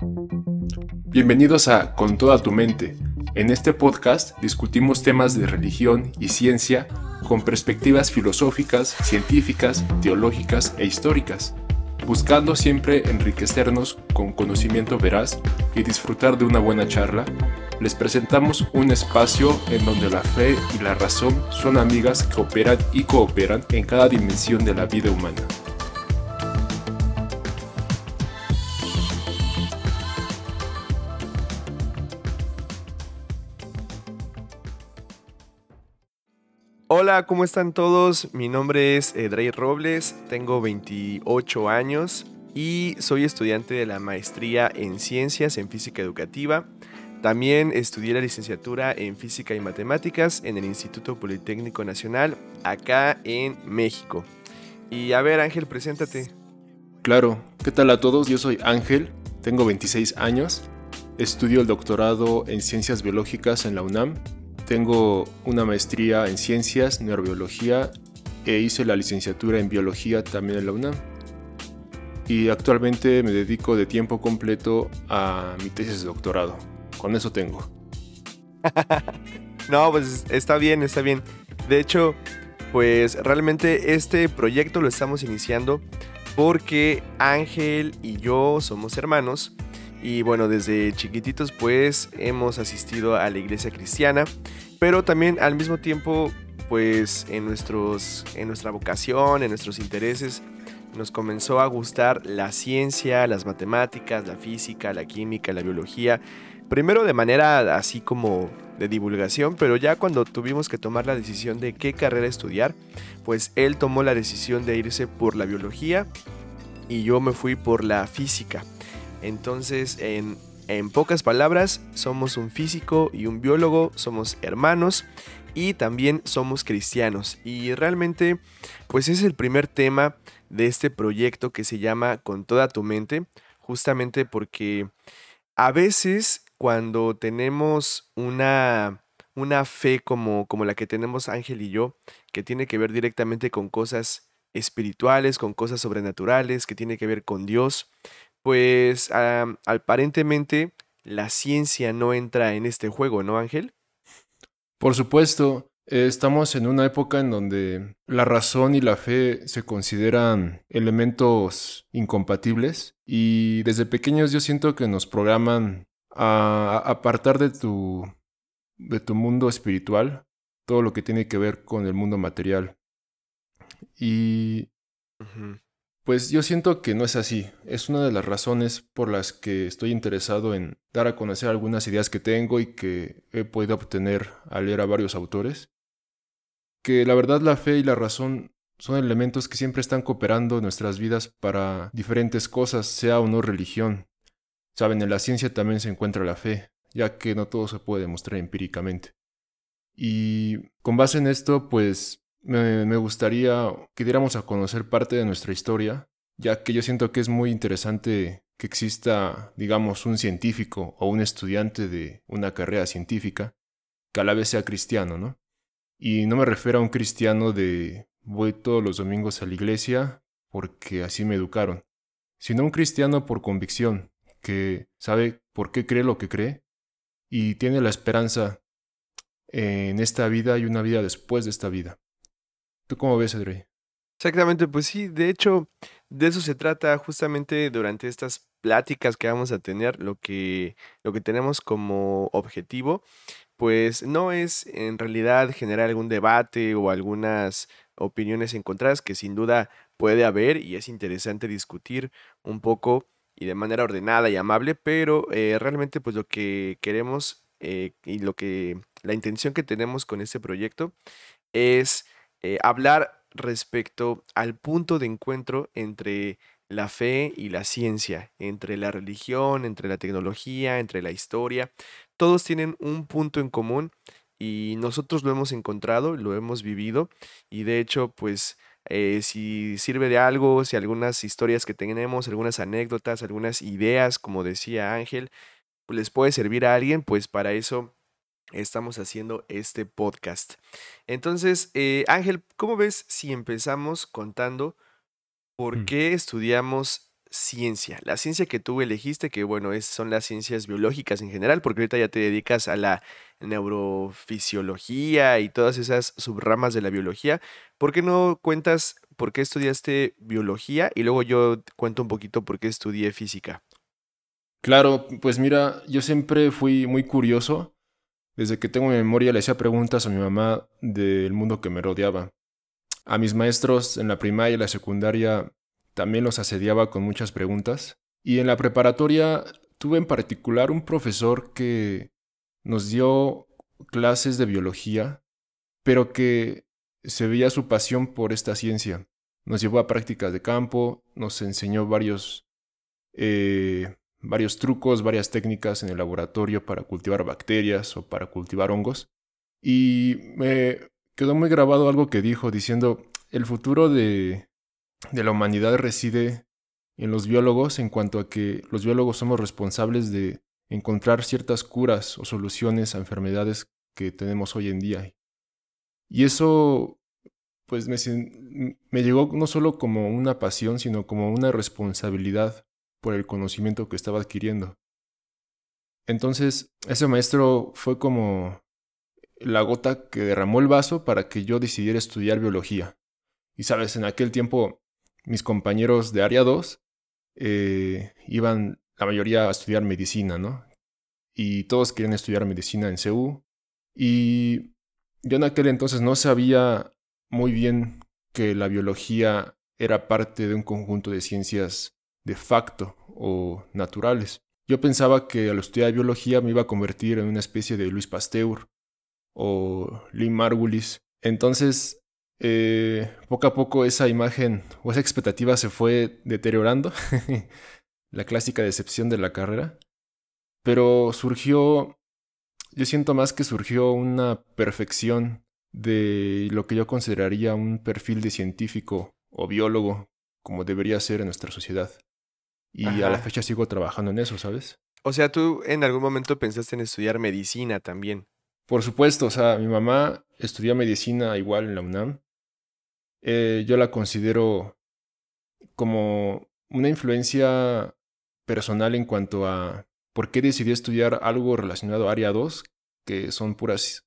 Bienvenidos a Con toda tu mente. En este podcast discutimos temas de religión y ciencia con perspectivas filosóficas, científicas, teológicas e históricas, buscando siempre enriquecernos con conocimiento veraz y disfrutar de una buena charla. Les presentamos un espacio en donde la fe y la razón son amigas que operan y cooperan en cada dimensión de la vida humana. Hola, ¿cómo están todos? Mi nombre es Edrey Robles, tengo 28 años y soy estudiante de la maestría en Ciencias en Física Educativa. También estudié la licenciatura en Física y Matemáticas en el Instituto Politécnico Nacional, acá en México. Y a ver, Ángel, preséntate. Claro, ¿qué tal a todos? Yo soy Ángel, tengo 26 años, estudio el doctorado en Ciencias Biológicas en la UNAM tengo una maestría en ciencias, neurobiología e hice la licenciatura en biología también en la UNAM. Y actualmente me dedico de tiempo completo a mi tesis de doctorado. Con eso tengo. no, pues está bien, está bien. De hecho, pues realmente este proyecto lo estamos iniciando porque Ángel y yo somos hermanos y bueno, desde chiquititos pues hemos asistido a la iglesia cristiana, pero también al mismo tiempo pues en, nuestros, en nuestra vocación, en nuestros intereses, nos comenzó a gustar la ciencia, las matemáticas, la física, la química, la biología. Primero de manera así como de divulgación, pero ya cuando tuvimos que tomar la decisión de qué carrera estudiar, pues él tomó la decisión de irse por la biología y yo me fui por la física. Entonces, en, pocas palabras, somos un físico y un biólogo, somos hermanos y también somos cristianos. Y realmente, pues es el primer tema de este proyecto que se llama Con toda tu mente, justamente porque a veces cuando tenemos una, una fe como, como la que tenemos Ángel y yo, que tiene que ver directamente con cosas espirituales, con cosas sobrenaturales, que tiene que ver con Dios, pues aparentemente la ciencia no entra en este juego, ¿no, Ángel? Por supuesto, estamos en una época en donde la razón y la fe se consideran elementos incompatibles y desde pequeños yo siento que nos programan a apartar de tu, de tu mundo espiritual todo lo que tiene que ver con el mundo material. Y pues yo siento que no es así. Es una de las razones por las que estoy interesado en dar a conocer algunas ideas que tengo y que he podido obtener al leer a varios autores. Que la verdad la fe y la razón son elementos que siempre están cooperando en nuestras vidas para diferentes cosas, sea o no religión. Saben, en la ciencia también se encuentra la fe, ya que no todo se puede demostrar empíricamente. Y con base en esto, pues me, gustaría que diéramos a conocer parte de nuestra historia, ya que yo siento que es muy interesante que exista, digamos, un científico o un estudiante de una carrera científica que a la vez sea cristiano, ¿no? Y no me refiero a un cristiano de voy todos los domingos a la iglesia porque así me educaron, sino un cristiano por convicción, que sabe por qué cree lo que cree y tiene la esperanza en esta vida y una vida después de esta vida. ¿Tú cómo ves, Adri? Exactamente, pues sí, de hecho, de eso se trata justamente durante estas pláticas que vamos a tener, lo que, lo que tenemos como objetivo, pues no es en realidad generar algún debate o algunas opiniones encontradas, que sin duda puede haber y es interesante discutir un poco y de manera ordenada y amable, pero eh, realmente pues lo que queremos eh, y lo que la intención que tenemos con este proyecto es eh, hablar respecto al punto de encuentro entre la fe y la ciencia, entre la religión, entre la tecnología, entre la historia. Todos tienen un punto en común y nosotros lo hemos encontrado, lo hemos vivido y de hecho pues eh, si sirve de algo, si algunas historias que tenemos, algunas anécdotas, algunas ideas, como decía Ángel, les puede servir a alguien, pues para eso estamos haciendo este podcast. Entonces, eh, Ángel, ¿cómo ves si empezamos contando por mm. qué estudiamos ciencia. La ciencia que tú elegiste, que bueno, es, son las ciencias biológicas en general, porque ahorita ya te dedicas a la neurofisiología y todas esas subramas de la biología. ¿Por qué no cuentas por qué estudiaste biología y luego yo cuento un poquito por qué estudié física? Claro, pues mira, yo siempre fui muy curioso. Desde que tengo memoria le hacía preguntas a mi mamá del mundo que me rodeaba. A mis maestros en la primaria y la secundaria también los asediaba con muchas preguntas. Y en la preparatoria tuve en particular un profesor que nos dio clases de biología, pero que se veía su pasión por esta ciencia. Nos llevó a prácticas de campo, nos enseñó varios eh, varios trucos, varias técnicas en el laboratorio para cultivar bacterias o para cultivar hongos. Y me quedó muy grabado algo que dijo diciendo, el futuro de, la humanidad reside en los biólogos en cuanto a que los biólogos somos responsables de encontrar ciertas curas o soluciones a enfermedades que tenemos hoy en día. Y eso pues me, me llegó no solo como una pasión, sino como una responsabilidad por el conocimiento que estaba adquiriendo. Entonces, ese maestro fue como la gota que derramó el vaso para que yo decidiera estudiar biología. Y sabes, en aquel tiempo mis compañeros de área 2 eh, iban la mayoría a estudiar medicina, ¿no? Y todos querían estudiar medicina en CEU. Y yo en aquel entonces no sabía muy bien que la biología era parte de un conjunto de ciencias de facto o naturales. Yo pensaba que al estudiar biología me iba a convertir en una especie de Luis Pasteur o Lee Margulis. Entonces, eh, poco a poco esa imagen o esa expectativa se fue deteriorando, la clásica decepción de la carrera. Pero surgió, yo siento más que surgió una perfección de lo que yo consideraría un perfil de científico o biólogo, como debería ser en nuestra sociedad. Y a la fecha sigo trabajando en eso, ¿sabes? O sea, tú en algún momento pensaste en estudiar medicina también. Por supuesto, o sea, mi mamá estudió medicina igual en la UNAM. Eh, yo la considero como una influencia personal en cuanto a por qué decidí estudiar algo relacionado a área 2, que son puras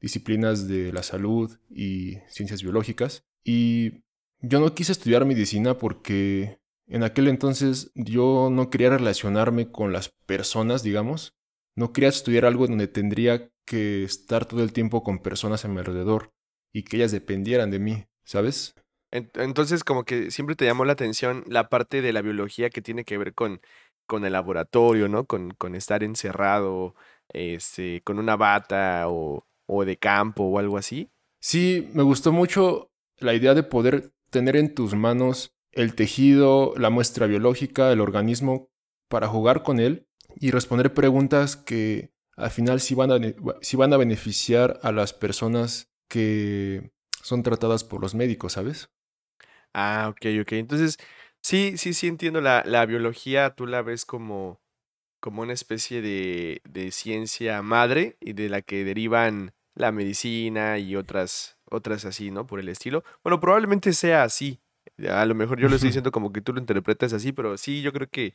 disciplinas de la salud y ciencias biológicas. Y yo no quise estudiar medicina porque en aquel entonces yo no quería relacionarme con las personas, digamos. No quería estudiar algo donde tendría que estar todo el tiempo con personas a mi alrededor y que ellas dependieran de mí, ¿sabes? Entonces como que siempre te llamó la atención la parte de la biología que tiene que ver con, con el laboratorio, ¿no? Con, con estar encerrado, este, con una bata o, o de campo o algo así. Sí, me gustó mucho la idea de poder tener en tus manos el tejido, la muestra biológica, el organismo, para jugar con él y responder preguntas que al final sí van a, van a beneficiar a las personas que son tratadas por los médicos, ¿sabes? Ah, ok, ok. Entonces, sí, sí, sí entiendo. La, la biología tú la ves como, como una especie de, de ciencia madre y de la que derivan la medicina y otras, otras así, ¿no? Por el estilo. Bueno, probablemente sea así, a lo mejor yo lo estoy diciendo como que tú lo interpretas así, pero sí, yo creo que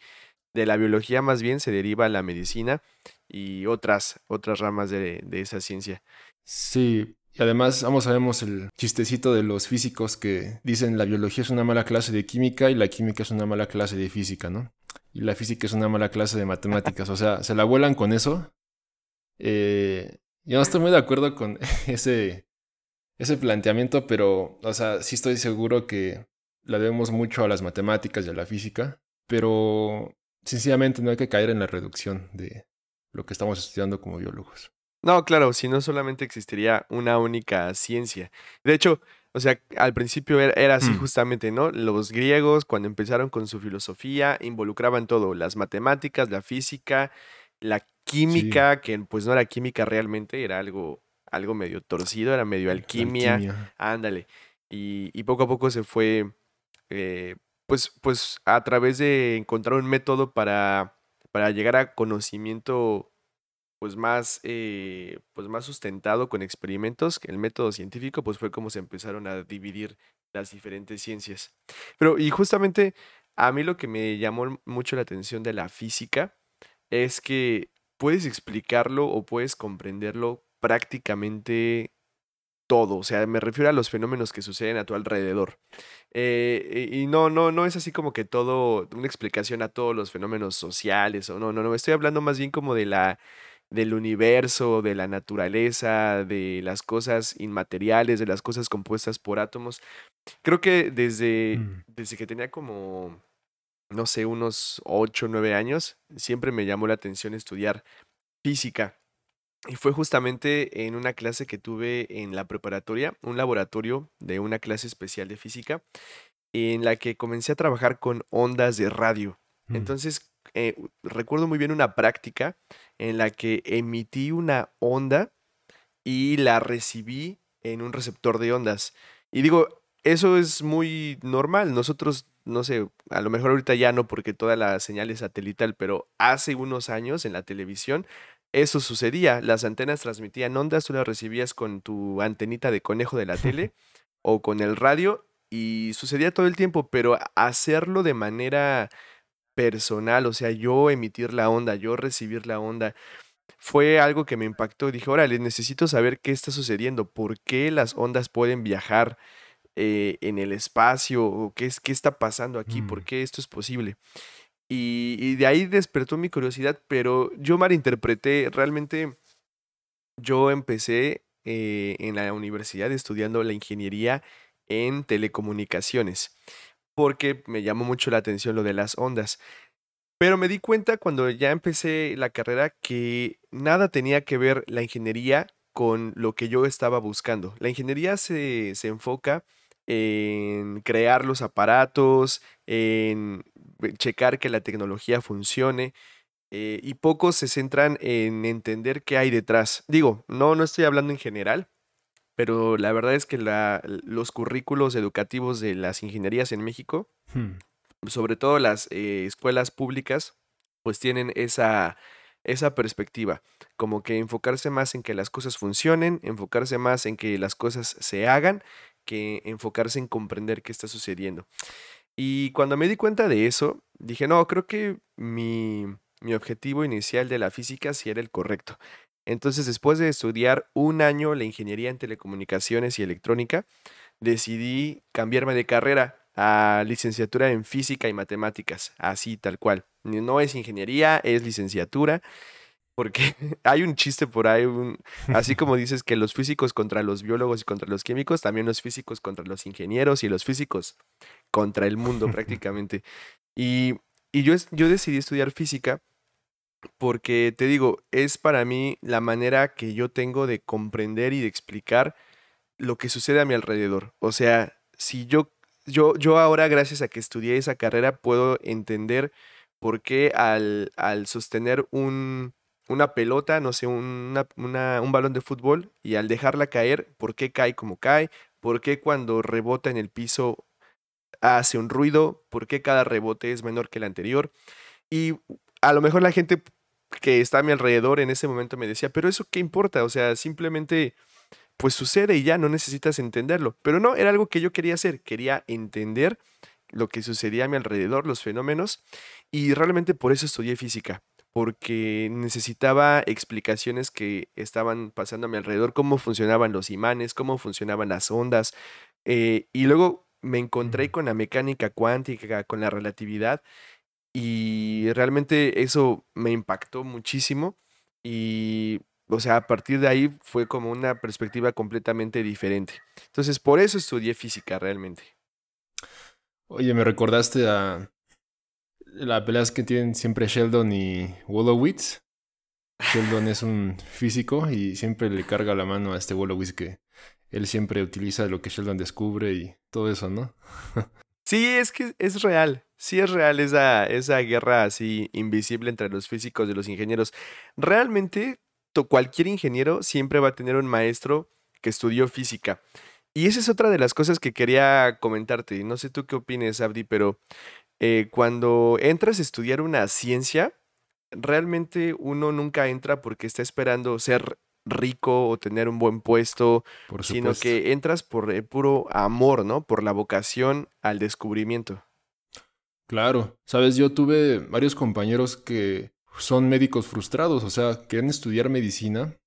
de la biología más bien se deriva la medicina y otras, otras ramas de, de esa ciencia. Sí, y además, vamos, sabemos el chistecito de los físicos que dicen la biología es una mala clase de química y la química es una mala clase de física, ¿no? Y la física es una mala clase de matemáticas. O sea, se la vuelan con eso. Eh, yo no estoy muy de acuerdo con ese, ese planteamiento, pero, o sea, sí estoy seguro que la debemos mucho a las matemáticas y a la física, pero sencillamente no hay que caer en la reducción de lo que estamos estudiando como biólogos. No, claro, si no solamente existiría una única ciencia. De hecho, o sea, al principio era, así mm. justamente, ¿no? Los griegos, cuando empezaron con su filosofía, involucraban todo, las matemáticas, la física, la química, que pues no era química realmente, era algo, algo medio torcido, era medio alquimia. Ándale. Y, y poco a poco se fue eh, pues, pues a través de encontrar un método para, para llegar a conocimiento pues más, eh, pues más sustentado con experimentos, el método científico, pues fue como se empezaron a dividir las diferentes ciencias. Pero, y justamente a mí lo que me llamó mucho la atención de la física es que puedes explicarlo o puedes comprenderlo prácticamente todo, o sea, me refiero a los fenómenos que suceden a tu alrededor. Eh, y no, no, no es así como que todo, una explicación a todos los fenómenos sociales, o no, no, no, estoy hablando más bien como de la, del universo, de la naturaleza, de las cosas inmateriales, de las cosas compuestas por átomos. Creo que desde, mm. desde que tenía como, no sé, unos 8 o 9 años, siempre me llamó la atención estudiar física. Y fue justamente en una clase que tuve en la preparatoria, un laboratorio de una clase especial de física, en la que comencé a trabajar con ondas de radio. Mm. Entonces, eh, recuerdo muy bien una práctica en la que emití una onda y la recibí en un receptor de ondas. Y digo, eso es muy normal. Nosotros, no sé, a lo mejor ahorita ya no porque toda la señal es satelital, pero hace unos años en la televisión eso sucedía. Las antenas transmitían ondas, tú las recibías con tu antenita de conejo de la tele o con el radio y sucedía todo el tiempo, pero hacerlo de manera personal, o sea, yo emitir la onda, yo recibir la onda, fue algo que me impactó. Dije, órale, necesito saber qué está sucediendo, por qué las ondas pueden viajar eh, en el espacio, o qué, es, qué está pasando aquí, por mm. qué esto es posible. Y, de ahí despertó mi curiosidad, pero yo malinterpreté, realmente yo empecé eh, en la universidad estudiando la ingeniería en telecomunicaciones, porque me llamó mucho la atención lo de las ondas. Pero me di cuenta cuando ya empecé la carrera que nada tenía que ver la ingeniería con lo que yo estaba buscando. La ingeniería se, se enfoca en crear los aparatos, en checar que la tecnología funcione. Eh, y pocos se centran en entender qué hay detrás. Digo, no, no estoy hablando en general, pero la verdad es que la, los currículos educativos de las ingenierías en México, hmm. sobre todo las eh, escuelas públicas, pues tienen esa, esa perspectiva, como que enfocarse más en que las cosas funcionen, enfocarse más en que las cosas se hagan, que enfocarse en comprender qué está sucediendo. Y cuando me di cuenta de eso, dije, no, creo que mi, mi objetivo inicial de la física sí era el correcto. Entonces, después de estudiar un año la ingeniería en telecomunicaciones y electrónica, decidí cambiarme de carrera a licenciatura en física y matemáticas, así tal cual. No es ingeniería, es licenciatura. Porque hay un chiste por ahí, así como dices que los físicos contra los biólogos y contra los químicos, también los físicos contra los ingenieros y los físicos contra el mundo prácticamente. Y, y yo, yo decidí estudiar física porque, te digo, es para mí la manera que yo tengo de comprender y de explicar lo que sucede a mi alrededor. O sea, si yo, yo, yo ahora, gracias a que estudié esa carrera, puedo entender por qué al, al sostener un, una pelota, no sé, una, un balón de fútbol y al dejarla caer, ¿por qué cae como cae? ¿Por qué cuando rebota en el piso hace un ruido? ¿Por qué cada rebote es menor que el anterior? Y a lo mejor la gente que está a mi alrededor en ese momento me decía, pero eso qué importa, o sea, simplemente pues sucede y ya no necesitas entenderlo. Pero no, era algo que yo quería hacer, quería entender lo que sucedía a mi alrededor, los fenómenos, y realmente por eso estudié física, porque necesitaba explicaciones que estaban pasando a mi alrededor, cómo funcionaban los imanes, cómo funcionaban las ondas. Eh, y luego me encontré con la mecánica cuántica, con la relatividad, y realmente eso me impactó muchísimo. Y, o sea, a partir de ahí fue como una perspectiva completamente diferente. Entonces, por eso estudié física realmente. Oye, me recordaste a la pelea que tienen siempre Sheldon y Wolowitz. Sheldon es un físico y siempre le carga la mano a este Wolowitz que él siempre utiliza lo que Sheldon descubre y todo eso, ¿no? sí, es que es real. Sí es real esa, esa guerra así invisible entre los físicos y los ingenieros. Realmente, cualquier ingeniero siempre va a tener un maestro que estudió física. Y esa es otra de las cosas que quería comentarte. No sé tú qué opines, Abdi, pero eh, cuando entras a estudiar una ciencia, realmente uno nunca entra porque está esperando ser rico o tener un buen puesto, sino que entras por el puro amor, ¿no? Por la vocación al descubrimiento. Claro, sabes, yo tuve varios compañeros que son médicos frustrados, o sea, quieren estudiar medicina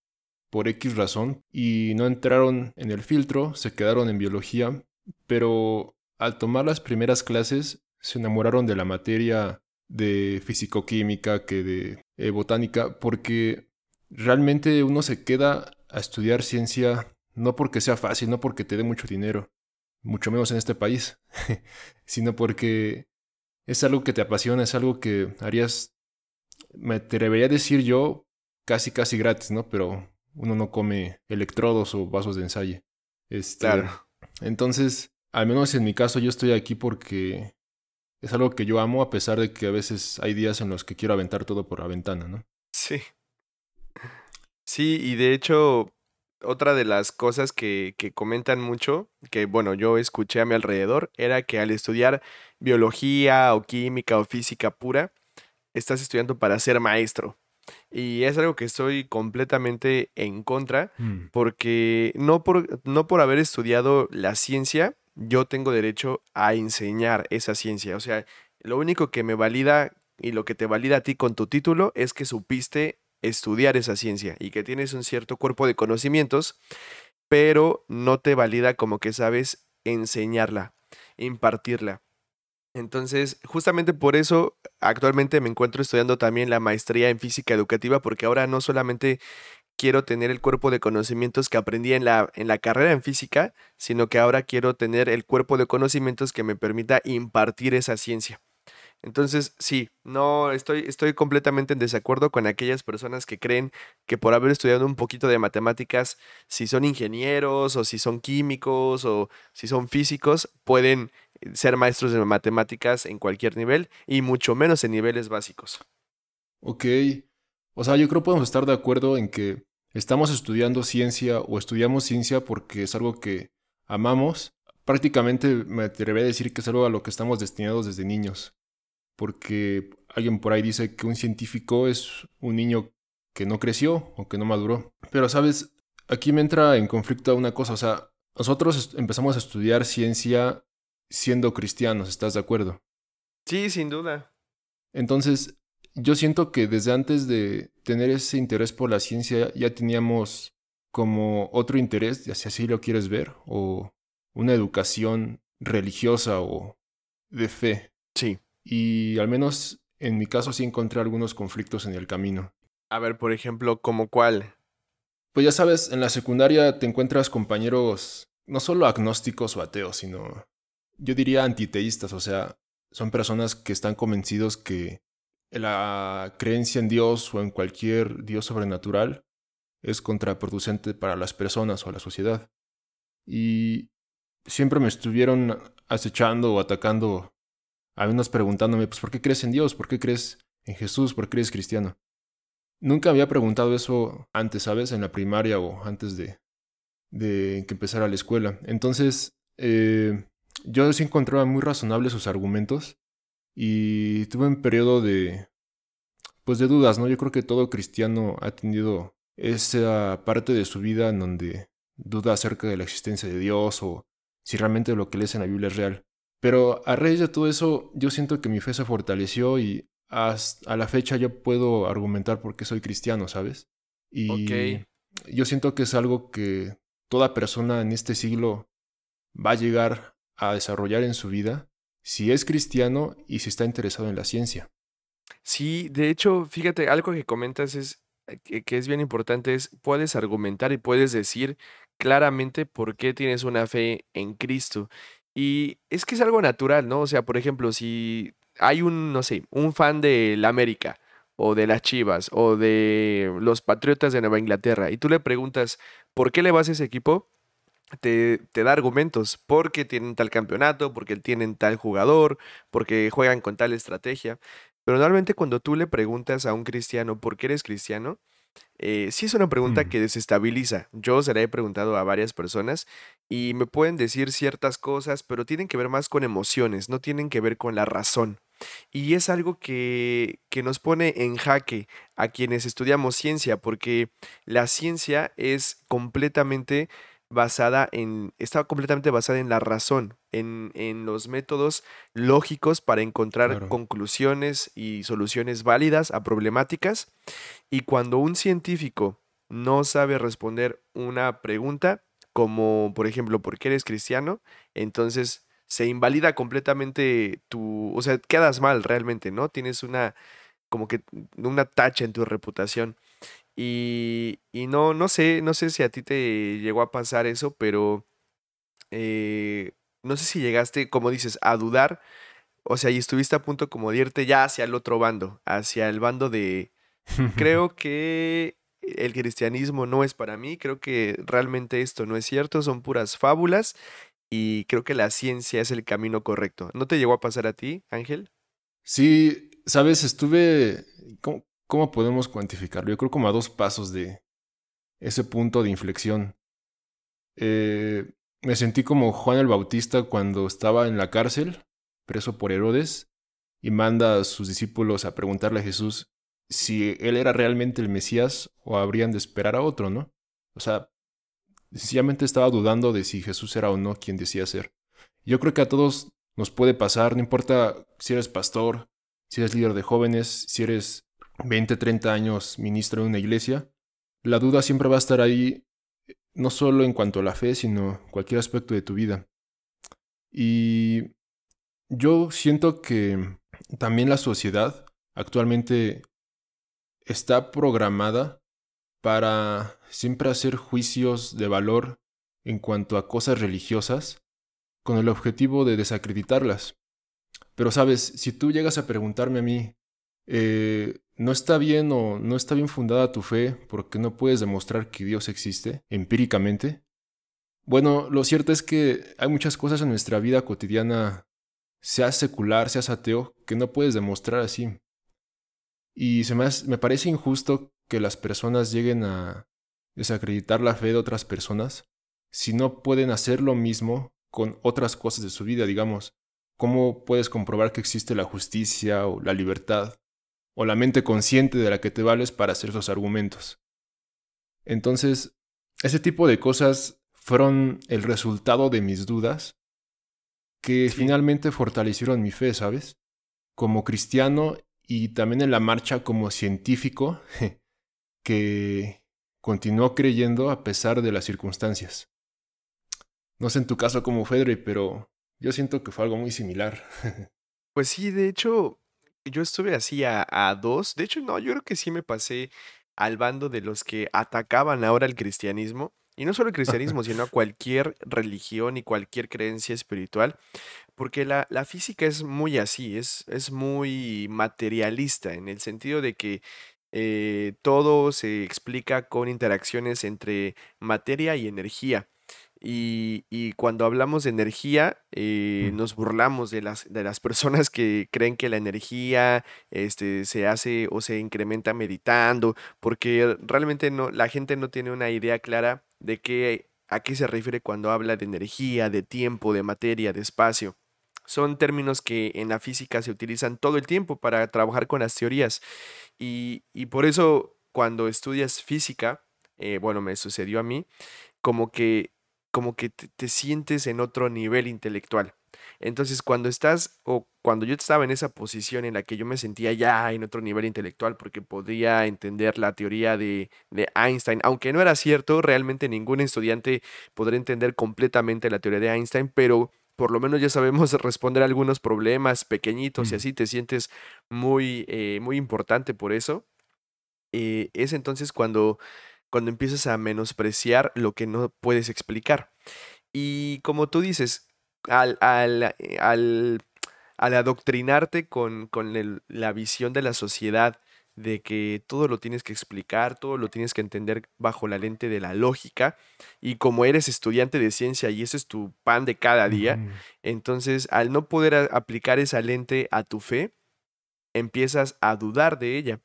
por X razón y no entraron en el filtro, se quedaron en biología, pero al tomar las primeras clases se enamoraron de la materia de fisicoquímica que de eh, botánica, porque realmente uno se queda a estudiar ciencia no porque sea fácil, no porque te dé mucho dinero, mucho menos en este país, sino porque es algo que te apasiona, es algo que harías, me atrevería a decir yo, casi casi gratis, ¿no? Pero uno no come electrodos o vasos de ensayo. Este, claro. Entonces, al menos en mi caso, yo estoy aquí porque es algo que yo amo, a pesar de que a veces hay días en los que quiero aventar todo por la ventana, ¿no? Sí. Sí, y de hecho, otra de las cosas que, que, comentan mucho, que bueno, yo escuché a mi alrededor, era que al estudiar biología o química o física pura, estás estudiando para ser maestro. Y es algo que estoy completamente en contra, Mm. porque no por, no por haber estudiado la ciencia, yo tengo derecho a enseñar esa ciencia. O sea, lo único que me valida y lo que te valida a ti con tu título es que supiste estudiar esa ciencia y que tienes un cierto cuerpo de conocimientos, pero no te valida como que sabes enseñarla, impartirla. Entonces, justamente por eso actualmente me encuentro estudiando también la maestría en física educativa, porque ahora no solamente quiero tener el cuerpo de conocimientos que aprendí en la, en la carrera en física, sino que ahora quiero tener el cuerpo de conocimientos que me permita impartir esa ciencia. Entonces, sí, no estoy, estoy completamente en desacuerdo con aquellas personas que creen que por haber estudiado un poquito de matemáticas, si son ingenieros o si son químicos o si son físicos, pueden ser maestros de matemáticas en cualquier nivel y mucho menos en niveles básicos. Ok. O sea, yo creo que podemos estar de acuerdo en que estamos estudiando ciencia o estudiamos ciencia porque es algo que amamos. Prácticamente me atrevería a decir que es algo a lo que estamos destinados desde niños. Porque alguien por ahí dice que un científico es un niño que no creció o que no maduró. Pero, ¿sabes? Aquí me entra en conflicto una cosa. O sea, nosotros empezamos a estudiar ciencia siendo cristianos, ¿estás de acuerdo? Sí, sin duda. Entonces, yo siento que desde antes de tener ese interés por la ciencia ya teníamos como otro interés, si así lo quieres ver, o una educación religiosa o de fe. Sí. Y al menos en mi caso sí encontré algunos conflictos en el camino. A ver, por ejemplo, ¿como cuál? Pues ya sabes, en la secundaria te encuentras compañeros no solo agnósticos o ateos, sino yo diría antiteístas, o sea, son personas que están convencidos que la creencia en Dios o en cualquier Dios sobrenatural es contraproducente para las personas o la sociedad. Y siempre me estuvieron acechando o atacando, a menos preguntándome, pues, ¿por qué crees en Dios? ¿Por qué crees en Jesús? ¿Por qué eres cristiano? Nunca había preguntado eso antes, ¿sabes? En la primaria o antes de, de que empezara la escuela. Entonces, eh, yo sí encontraba muy razonables sus argumentos y tuve un periodo de, pues de dudas, ¿no? Yo creo que todo cristiano ha tenido esa parte de su vida en donde duda acerca de la existencia de Dios o si realmente lo que lees en la Biblia es real. Pero a raíz de todo eso, yo siento que mi fe se fortaleció y hasta a la fecha yo puedo argumentar por qué soy cristiano, ¿sabes? Y yo siento que es algo que toda persona en este siglo va a llegar a desarrollar en su vida si es cristiano y si está interesado en la ciencia. Sí, de hecho, fíjate, algo que comentas es eh, que, es bien importante es puedes argumentar y puedes decir claramente por qué tienes una fe en Cristo. Y es que es algo natural, ¿no? O sea, por ejemplo, si hay un, no sé, un fan de la América o de las Chivas o de los Patriotas de Nueva Inglaterra y tú le preguntas, ¿por qué le vas a ese equipo? Te, te da argumentos, porque tienen tal campeonato, porque tienen tal jugador, porque juegan con tal estrategia. Pero normalmente cuando tú le preguntas a un cristiano por qué eres cristiano, eh, sí es una pregunta Mm. que desestabiliza. Yo se la he preguntado a varias personas y me pueden decir ciertas cosas, pero tienen que ver más con emociones, no tienen que ver con la razón. Y es algo que, que nos pone en jaque a quienes estudiamos ciencia, porque la ciencia es completamente basada en, estaba completamente basada en la razón, en, en los métodos lógicos para encontrar Claro. conclusiones y soluciones válidas a problemáticas. Y cuando un científico no sabe responder una pregunta, como por ejemplo, ¿por qué eres cristiano? Entonces se invalida completamente tu, o sea, quedas mal realmente, ¿no? Tienes una, como que una tacha en tu reputación. Y, y no, no sé, no sé si a ti te llegó a pasar eso, pero eh, no sé si llegaste, como dices, a dudar, o sea, y estuviste a punto como de irte ya hacia el otro bando, hacia el bando de, creo que el cristianismo no es para mí, creo que realmente esto no es cierto, son puras fábulas y creo que la ciencia es el camino correcto. ¿No te llegó a pasar a ti, Ángel? Sí, sabes, estuve... ¿Cómo, cómo podemos cuantificarlo? Yo creo como a dos pasos de ese punto de inflexión. Eh, me sentí como Juan el Bautista cuando estaba en la cárcel, preso por Herodes, y manda a sus discípulos a preguntarle a Jesús si él era realmente el Mesías o habrían de esperar a otro, ¿no? O sea, sencillamente estaba dudando de si Jesús era o no quien decía ser. Yo creo que a todos nos puede pasar, no importa si eres pastor, si eres líder de jóvenes, si eres 20, 30 años ministro de una iglesia, la duda siempre va a estar ahí, no solo en cuanto a la fe, sino cualquier aspecto de tu vida. Y yo siento que también la sociedad actualmente está programada para siempre hacer juicios de valor en cuanto a cosas religiosas con el objetivo de desacreditarlas. Pero sabes, si tú llegas a preguntarme a mí, eh, ¿no está bien o no está bien fundada tu fe porque no puedes demostrar que Dios existe empíricamente? Bueno, lo cierto es que hay muchas cosas en nuestra vida cotidiana, seas secular, seas ateo, que no puedes demostrar así. Y se me, me parece injusto que las personas lleguen a desacreditar la fe de otras personas si no pueden hacer lo mismo con otras cosas de su vida, digamos. ¿Cómo puedes comprobar que existe la justicia o la libertad o la mente consciente de la que te vales para hacer esos argumentos? Entonces, ese tipo de cosas fueron el resultado de mis dudas que Sí. finalmente fortalecieron mi fe, ¿sabes? Como cristiano y también en la marcha como científico que continuó creyendo a pesar de las circunstancias. No sé en tu caso como Fedre, pero yo siento que fue algo muy similar. Pues sí, de hecho, yo estuve así a, a dos. De hecho, no, yo creo que sí me pasé al bando de los que atacaban ahora el cristianismo. Y no solo el cristianismo, sino a cualquier religión y cualquier creencia espiritual. Porque la, la física es muy así, es, es muy materialista, en el sentido de que eh, todo se explica con interacciones entre materia y energía. Y, y cuando hablamos de energía, eh, nos burlamos de las, de las personas que creen que la energía este, se hace o se incrementa meditando, porque realmente no, la gente no tiene una idea clara de qué, a qué se refiere cuando habla de energía, de tiempo, de materia, de espacio. Son términos que en la física se utilizan todo el tiempo para trabajar con las teorías. Y, y por eso cuando estudias física, eh, bueno, me sucedió a mí, como que, como que te, te sientes en otro nivel intelectual. Entonces, cuando estás, o cuando yo estaba en esa posición en la que yo me sentía ya en otro nivel intelectual, porque podía entender la teoría de, de Einstein, aunque no era cierto, realmente ningún estudiante podrá entender completamente la teoría de Einstein, pero por lo menos ya sabemos responder a algunos problemas pequeñitos y Mm. así te sientes muy, eh, muy importante por eso. Eh, es entonces cuando, cuando empiezas a menospreciar lo que no puedes explicar. Y como tú dices, al, al, eh, al, al adoctrinarte con, con el- la visión de la sociedad de que todo lo tienes que explicar, todo lo tienes que entender bajo la lente de la lógica, y como eres estudiante de ciencia y ese es tu pan de cada día, entonces al no poder aplicar esa lente a tu fe, empiezas a dudar de ella.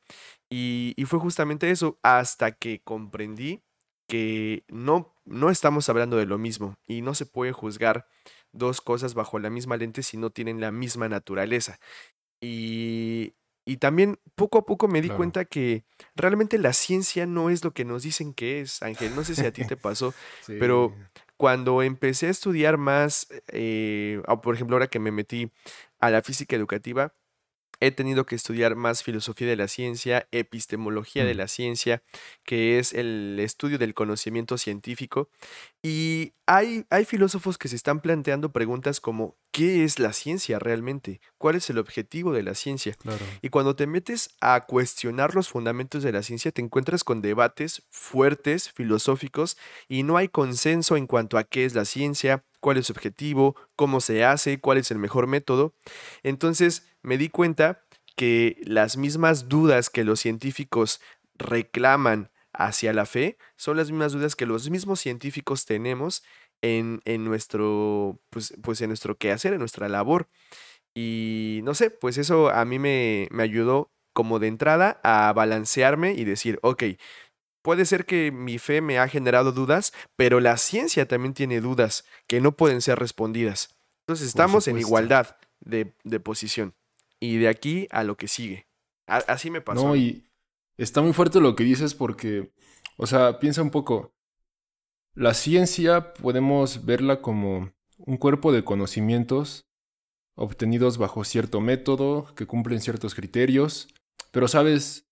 Y, y fue justamente eso, hasta que comprendí que no, no estamos hablando de lo mismo y no se puede juzgar dos cosas bajo la misma lente si no tienen la misma naturaleza. Y, Y también poco a poco me di cuenta que realmente la ciencia no es lo que nos dicen que es, Ángel. No sé si a ti te pasó, pero cuando empecé a estudiar más, eh, por ejemplo, ahora que me metí a la física educativa, he tenido que estudiar más filosofía de la ciencia, epistemología de mm. la ciencia, que es el estudio del conocimiento científico. Y hay, hay filósofos que se están planteando preguntas como, ¿qué es la ciencia realmente? ¿Cuál es el objetivo de la ciencia? Y cuando te metes a cuestionar los fundamentos de la ciencia, te encuentras con debates fuertes, filosóficos, y no hay consenso en cuanto a qué es la ciencia, cuál es su objetivo, cómo se hace, cuál es el mejor método. Entonces me di cuenta que las mismas dudas que los científicos reclaman hacia la fe son las mismas dudas que los mismos científicos tenemos en, nuestro, pues, pues en nuestro quehacer, en nuestra labor. Y no sé, pues eso a mí me, me ayudó como de entrada a balancearme y decir, ok, Puede ser que mi fe me ha generado dudas, pero la ciencia también tiene dudas que no pueden ser respondidas. Entonces estamos en igualdad de, posición. Y de aquí a lo que sigue. así me pasó. No, y está muy fuerte lo que dices porque, o sea, piensa un poco. La ciencia podemos verla como un cuerpo de conocimientos obtenidos bajo cierto método, que cumplen ciertos criterios, pero sabes,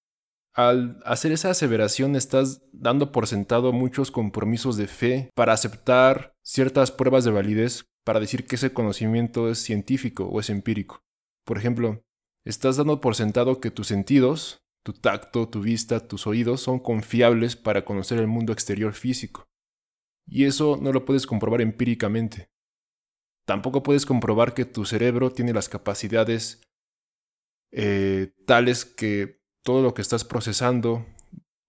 al hacer esa aseveración estás dando por sentado muchos compromisos de fe para aceptar ciertas pruebas de validez para decir que ese conocimiento es científico o es empírico. Por ejemplo, estás dando por sentado que tus sentidos, tu tacto, tu vista, tus oídos son confiables para conocer el mundo exterior físico. Y eso no lo puedes comprobar empíricamente. Tampoco puedes comprobar que tu cerebro tiene las capacidades eh, tales que todo lo que estás procesando,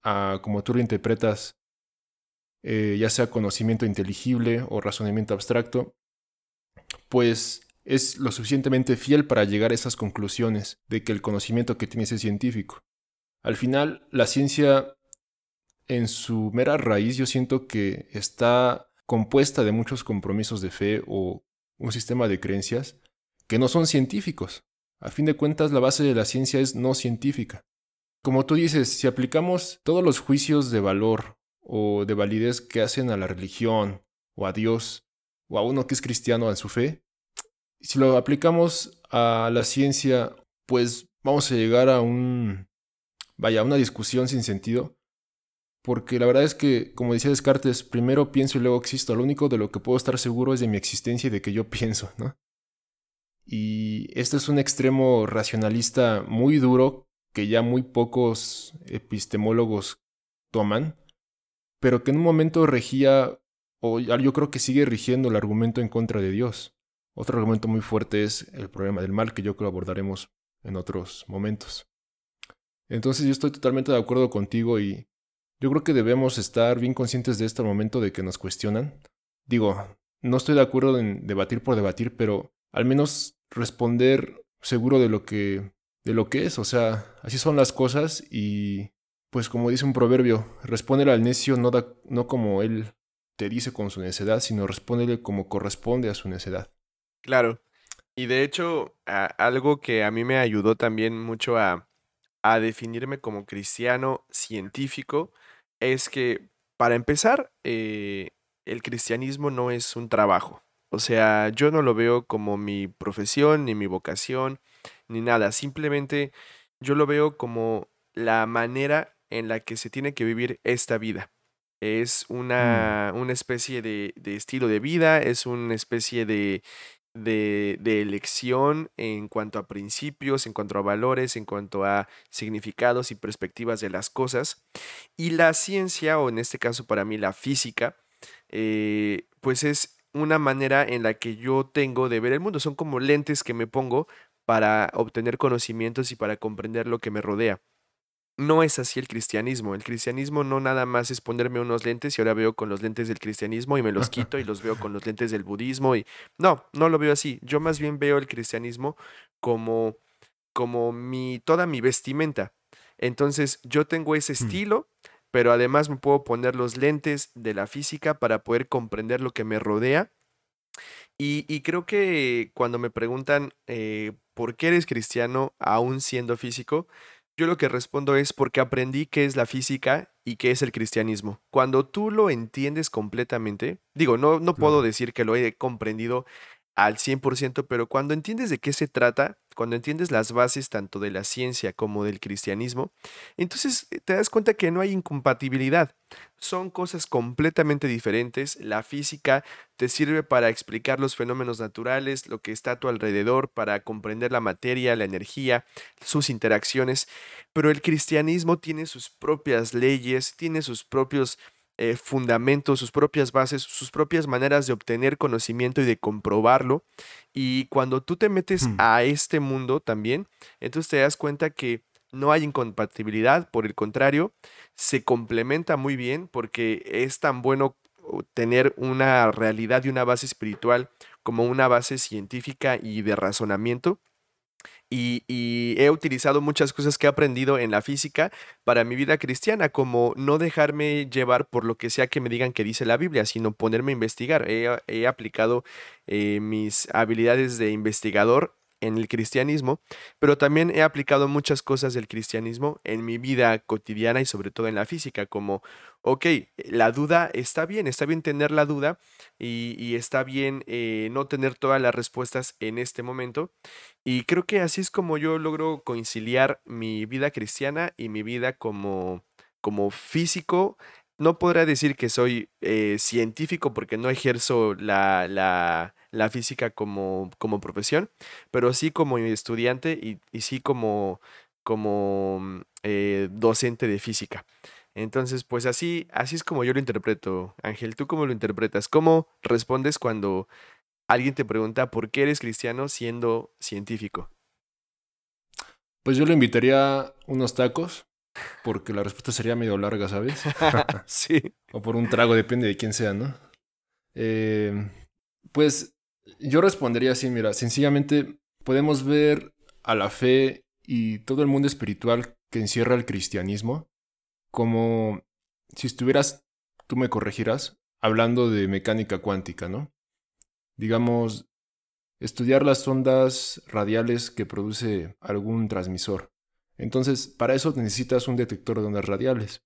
ah, como tú lo interpretas, eh, ya sea conocimiento inteligible o razonamiento abstracto, pues es lo suficientemente fiel para llegar a esas conclusiones de que el conocimiento que tienes es científico. Al final, la ciencia, en su mera raíz, yo siento que está compuesta de muchos compromisos de fe o un sistema de creencias que no son científicos. A fin de cuentas, la base de la ciencia es no científica. Como tú dices, si aplicamos todos los juicios de valor o de validez que hacen a la religión o a Dios o a uno que es cristiano en su fe, si lo aplicamos a la ciencia, pues vamos a llegar a un, vaya, una discusión sin sentido. Porque la verdad es que, como decía Descartes, primero pienso y luego existo. Lo único de lo que puedo estar seguro es de mi existencia y de que yo pienso, ¿no? Y este es un extremo racionalista muy duro que ya muy pocos epistemólogos toman, pero que en un momento regía, o yo creo que sigue rigiendo el argumento en contra de Dios. Otro argumento muy fuerte es el problema del mal, que yo creo abordaremos en otros momentos. Entonces yo estoy totalmente de acuerdo contigo y yo creo que debemos estar bien conscientes de este momento de que nos cuestionan. Digo, no estoy de acuerdo en debatir por debatir, pero al menos responder seguro de lo que de lo que es, o sea, así son las cosas y pues como dice un proverbio, respóndele al necio no, da, no como él te dice con su necedad, sino respóndele como corresponde a su necedad. Claro. Y de hecho, algo que a mí me ayudó también mucho a, a definirme como cristiano científico es que, para empezar, eh, el cristianismo no es un trabajo. O sea, yo no lo veo como mi profesión ni mi vocación ni nada. Simplemente yo lo veo como la manera en la que se tiene que vivir esta vida. Es mm. una, una especie de, de, estilo de vida, es una especie de, de, de, elección en cuanto a principios, en cuanto a valores, en cuanto a significados y perspectivas de las cosas. Y la ciencia, o en este caso para mí la física, eh, pues es una manera en la que yo tengo de ver el mundo. Son como lentes que me pongo para obtener conocimientos y para comprender lo que me rodea. No es así el cristianismo. El cristianismo no nada más es ponerme unos lentes y ahora veo con los lentes del cristianismo y me los quito y los veo con los lentes del budismo y no, no lo veo así. Yo más bien veo el cristianismo como como mi toda mi vestimenta. Entonces, yo tengo ese mm. estilo, pero además me puedo poner los lentes de la física para poder comprender lo que me rodea Y, creo que cuando me preguntan eh, por qué eres cristiano aún siendo físico, yo lo que respondo es porque aprendí qué es la física y qué es el cristianismo. Cuando tú lo entiendes completamente, digo, no, no puedo decir que lo he comprendido al 100%, pero cuando entiendes de qué se trata, cuando entiendes las bases tanto de la ciencia como del cristianismo, entonces eh, te das cuenta que no hay incompatibilidad. Son cosas completamente diferentes. La física te sirve para explicar los fenómenos naturales, lo que está a tu alrededor, para comprender la materia, la energía, sus interacciones, pero el cristianismo tiene sus propias leyes, tiene sus propios eh, fundamentos, sus propias bases, sus propias maneras de obtener conocimiento y de comprobarlo. Y cuando tú te metes hmm. a este mundo también, entonces te das cuenta que no hay incompatibilidad, por el contrario, se complementa muy bien porque es tan bueno tener una realidad y una base espiritual como una base científica y de razonamiento y, he utilizado muchas cosas que he aprendido en la física para mi vida cristiana, como no dejarme llevar por lo que sea que me digan que dice la Biblia, sino ponerme a investigar. He, aplicado eh, mis habilidades de investigador en el cristianismo, pero también he aplicado muchas cosas del cristianismo en mi vida cotidiana y sobre todo en la física, como, ok, la duda está bien, está bien tener la duda y, está bien eh, no tener todas las respuestas en este momento. Y creo que así es como yo logro conciliar mi vida cristiana y mi vida como, como físico no podrá decir que soy eh, científico porque no ejerzo la, la física como, como profesión, pero sí como estudiante y, y sí como, como mm, eh, docente de física. Entonces, pues así, así es como yo lo interpreto. Ángel, ¿tú cómo lo interpretas? ¿Cómo respondes cuando alguien te pregunta por qué eres cristiano siendo científico? Pues yo le invitaría unos tacos, porque la respuesta sería medio larga, ¿sabes? sí. o por un trago, depende de quién sea, ¿no? Eh, pues yo respondería así, mira, sencillamente podemos ver a la fe y todo el mundo espiritual que encierra el cristianismo como si estuvieras, tú me corregirás, hablando de mecánica cuántica, ¿no? Digamos, estudiar las ondas radiales que produce algún transmisor. Entonces, para eso necesitas un detector de ondas radiales.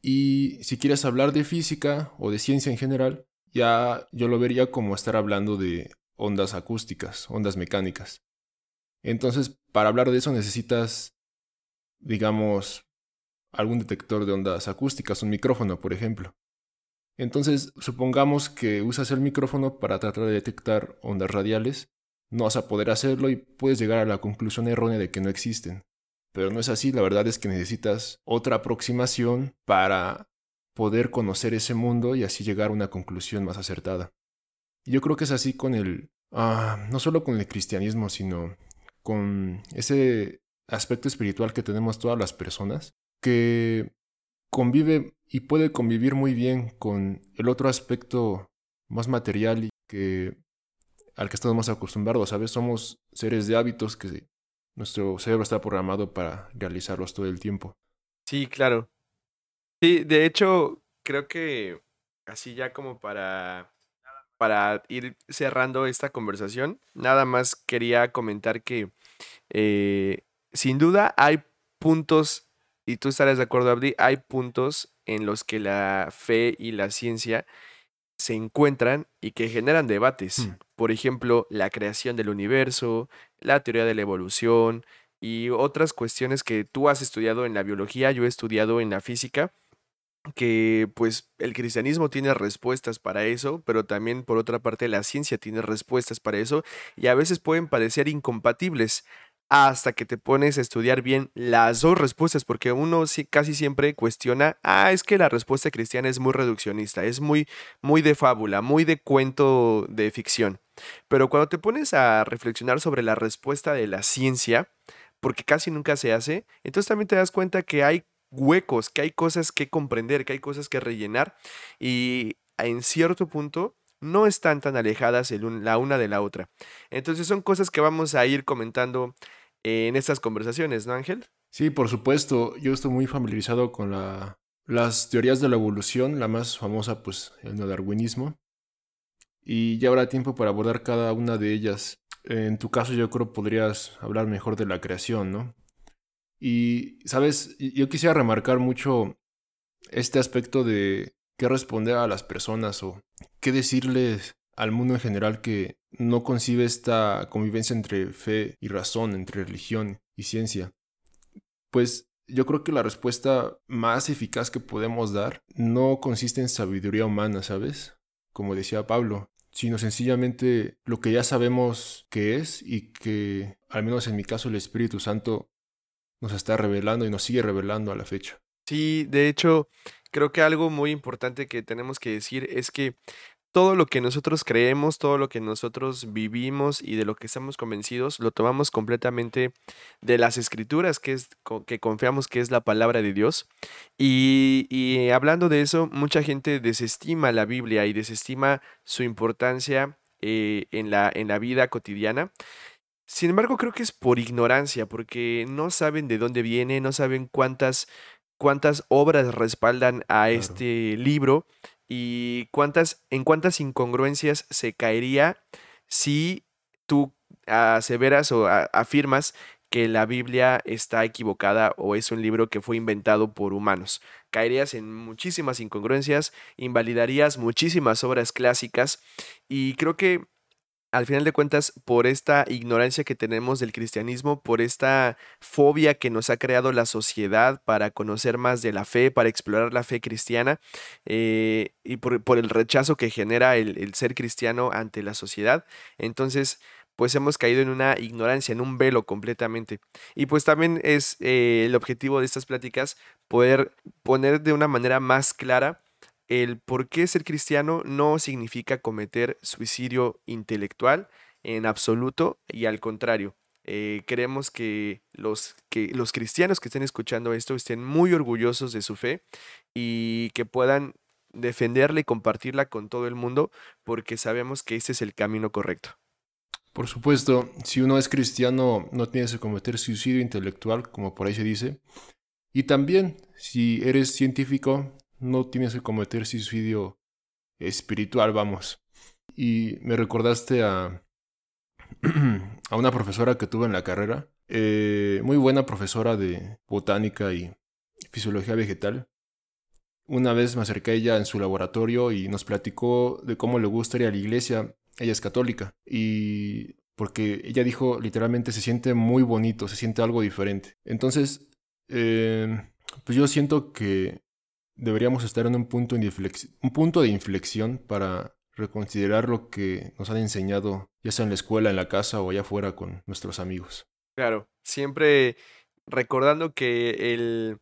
Y si quieres hablar de física o de ciencia en general, ya yo lo vería como estar hablando de ondas acústicas, ondas mecánicas. Entonces, para hablar de eso necesitas, digamos, algún detector de ondas acústicas, un micrófono, por ejemplo. Entonces, supongamos que usas el micrófono para tratar de detectar ondas radiales, no vas a poder hacerlo y puedes llegar a la conclusión errónea de que no existen. Pero no es así, la verdad es que necesitas otra aproximación para poder conocer ese mundo y así llegar a una conclusión más acertada. Yo creo que es así con el, ah, no solo con el cristianismo, sino con ese aspecto espiritual que tenemos todas las personas, que convive y puede convivir muy bien con el otro aspecto más material y que al que estamos más acostumbrados, ¿sabes? Somos seres de hábitos que nuestro cerebro está programado para realizarlos todo el tiempo. Sí, claro. Sí, de hecho, creo que así ya como para, para ir cerrando esta conversación, nada más quería comentar que eh, sin duda hay puntos, y tú estarás de acuerdo, Abdi, hay puntos en los que la fe y la ciencia se encuentran y que generan debates. Hmm. Por ejemplo, la creación del universo, la teoría de la evolución y otras cuestiones que tú has estudiado en la biología, yo he estudiado en la física que pues el cristianismo tiene respuestas para eso, pero también por otra parte la ciencia tiene respuestas para eso y a veces pueden parecer incompatibles hasta que te pones a estudiar bien las dos respuestas, porque uno casi siempre cuestiona, ah, es que la respuesta cristiana es muy reduccionista, es muy, muy de fábula, muy de cuento de ficción. Pero cuando te pones a reflexionar sobre la respuesta de la ciencia, porque casi nunca se hace, entonces también te das cuenta que hay huecos, que hay cosas que comprender, que hay cosas que rellenar y en cierto punto no están tan alejadas la una de la otra. Entonces son cosas que vamos a ir comentando en estas conversaciones, ¿no, Ángel? Sí, por supuesto. Yo estoy muy familiarizado con la, las teorías de la evolución, la más famosa, pues, el neodarwinismo. y ya habrá tiempo para abordar cada una de ellas. En tu caso yo creo podrías hablar mejor de la creación, ¿no? Y, sabes, yo quisiera remarcar mucho este aspecto de qué responder a las personas o qué decirles al mundo en general que no concibe esta convivencia entre fe y razón, entre religión y ciencia. Pues yo creo que la respuesta más eficaz que podemos dar no consiste en sabiduría humana, ¿sabes? Como decía Pablo, sino sencillamente lo que ya sabemos que es y que, al menos en mi caso, el Espíritu Santo nos está revelando y nos sigue revelando a la fecha. Sí, de hecho, creo que algo muy importante que tenemos que decir es que todo lo que nosotros creemos, todo lo que nosotros vivimos y de lo que estamos convencidos, lo tomamos completamente de las escrituras, que es que confiamos que es la palabra de Dios. Y, hablando de eso, mucha gente desestima la Biblia y desestima su importancia eh, en, la, en la vida cotidiana. Sin embargo, creo que es por ignorancia, porque no saben de dónde viene, no saben cuántas, cuántas obras respaldan a este libro y cuántas, en cuántas incongruencias se caería si tú aseveras o afirmas que la Biblia está equivocada o es un libro que fue inventado por humanos. Caerías en muchísimas incongruencias, invalidarías muchísimas obras clásicas y creo que al final de cuentas, por esta ignorancia que tenemos del cristianismo, por esta fobia que nos ha creado la sociedad para conocer más de la fe, para explorar la fe cristiana, eh, y por, el rechazo que genera el, ser cristiano ante la sociedad, entonces pues hemos caído en una ignorancia, en un velo completamente. Y pues también es eh, el objetivo de estas pláticas poder poner de una manera más clara el por qué ser cristiano no significa cometer suicidio intelectual en absoluto y al contrario. Eh, queremos que los, que los cristianos que estén escuchando esto estén muy orgullosos de su fe y que puedan defenderla y compartirla con todo el mundo porque sabemos que ese es el camino correcto. Por supuesto, si uno es cristiano no tienes que cometer suicidio intelectual, como por ahí se dice. Y también, si eres científico, no tienes que cometer suicidio espiritual, vamos. Y me recordaste a, a una profesora que tuve en la carrera, eh, muy buena profesora de botánica y fisiología vegetal. Una vez me acerqué a ella en su laboratorio y nos platicó de cómo le gusta ir a la iglesia. Ella es católica y porque ella dijo literalmente se siente muy bonito, se siente algo diferente. Entonces, eh, pues yo siento que deberíamos estar en un punto, un punto de inflexión para reconsiderar lo que nos han enseñado, ya sea en la escuela, en la casa o allá afuera con nuestros amigos. Claro, siempre recordando que el,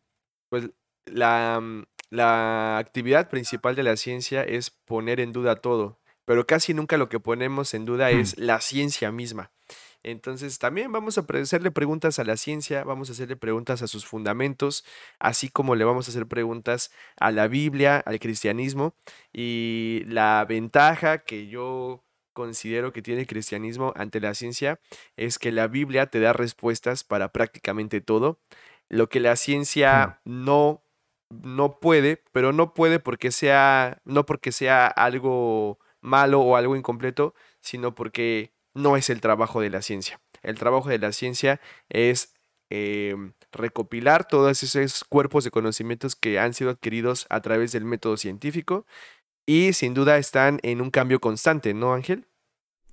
pues, la, mm, la actividad principal de la ciencia es poner en duda todo, pero casi nunca lo que ponemos en duda hmm. es la ciencia misma. Entonces también vamos a hacerle preguntas a la ciencia, vamos a hacerle preguntas a sus fundamentos, así como le vamos a hacer preguntas a la Biblia, al cristianismo. Y la ventaja que yo considero que tiene el cristianismo ante la ciencia es que la Biblia te da respuestas para prácticamente todo. Lo que la ciencia no no puede, pero no puede porque sea no porque sea algo malo o algo incompleto, sino porque no es el trabajo de la ciencia. El trabajo de la ciencia es em, recopilar todos esos cuerpos de conocimientos que han sido adquiridos a través del método científico y sin duda están en un cambio constante, ¿no, Ángel?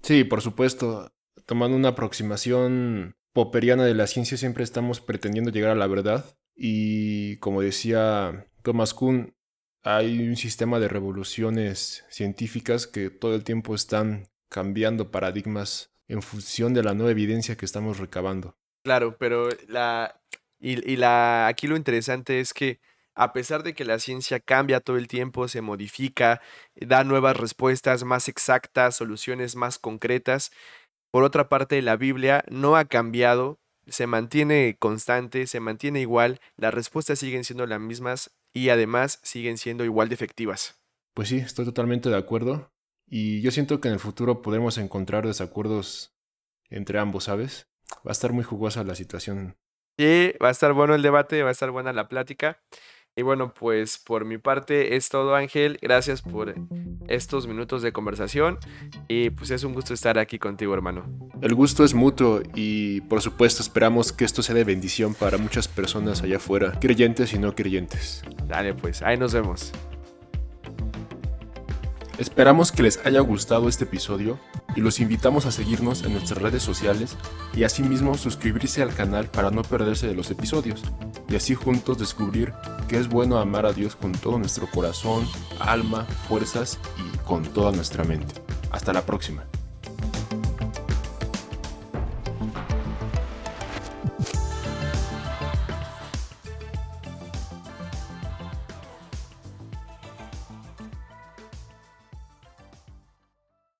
Sí, por supuesto. Tomando una aproximación popperiana de la ciencia, siempre estamos pretendiendo llegar a la verdad. Y como decía Thomas Kuhn, hay un sistema de revoluciones científicas que todo el tiempo están cambiando paradigmas en función de la nueva evidencia que estamos recabando. Claro, pero la y, la aquí lo interesante es que a pesar de que la ciencia cambia todo el tiempo, se modifica, da nuevas respuestas más exactas, soluciones más concretas, por otra parte la Biblia no ha cambiado, se mantiene constante, se mantiene igual, las respuestas siguen siendo las mismas y además siguen siendo igual de efectivas. Pues sí, estoy totalmente de acuerdo. Y yo siento que en el futuro podremos encontrar desacuerdos entre ambos, ¿sabes? Va a estar muy jugosa la situación. Sí, va a estar bueno el debate, va a estar buena la plática. Y bueno, pues por mi parte es todo Ángel, gracias por estos minutos de conversación y pues es un gusto estar aquí contigo hermano. El gusto es mutuo y por supuesto esperamos que esto sea de bendición para muchas personas allá afuera, creyentes y no creyentes. Dale pues, ahí nos vemos. Esperamos que les haya gustado este episodio y los invitamos a seguirnos en nuestras redes sociales y asimismo suscribirse al canal para no perderse de los episodios y así juntos descubrir que es bueno amar a Dios con todo nuestro corazón, alma, fuerzas y con toda nuestra mente. Hasta la próxima.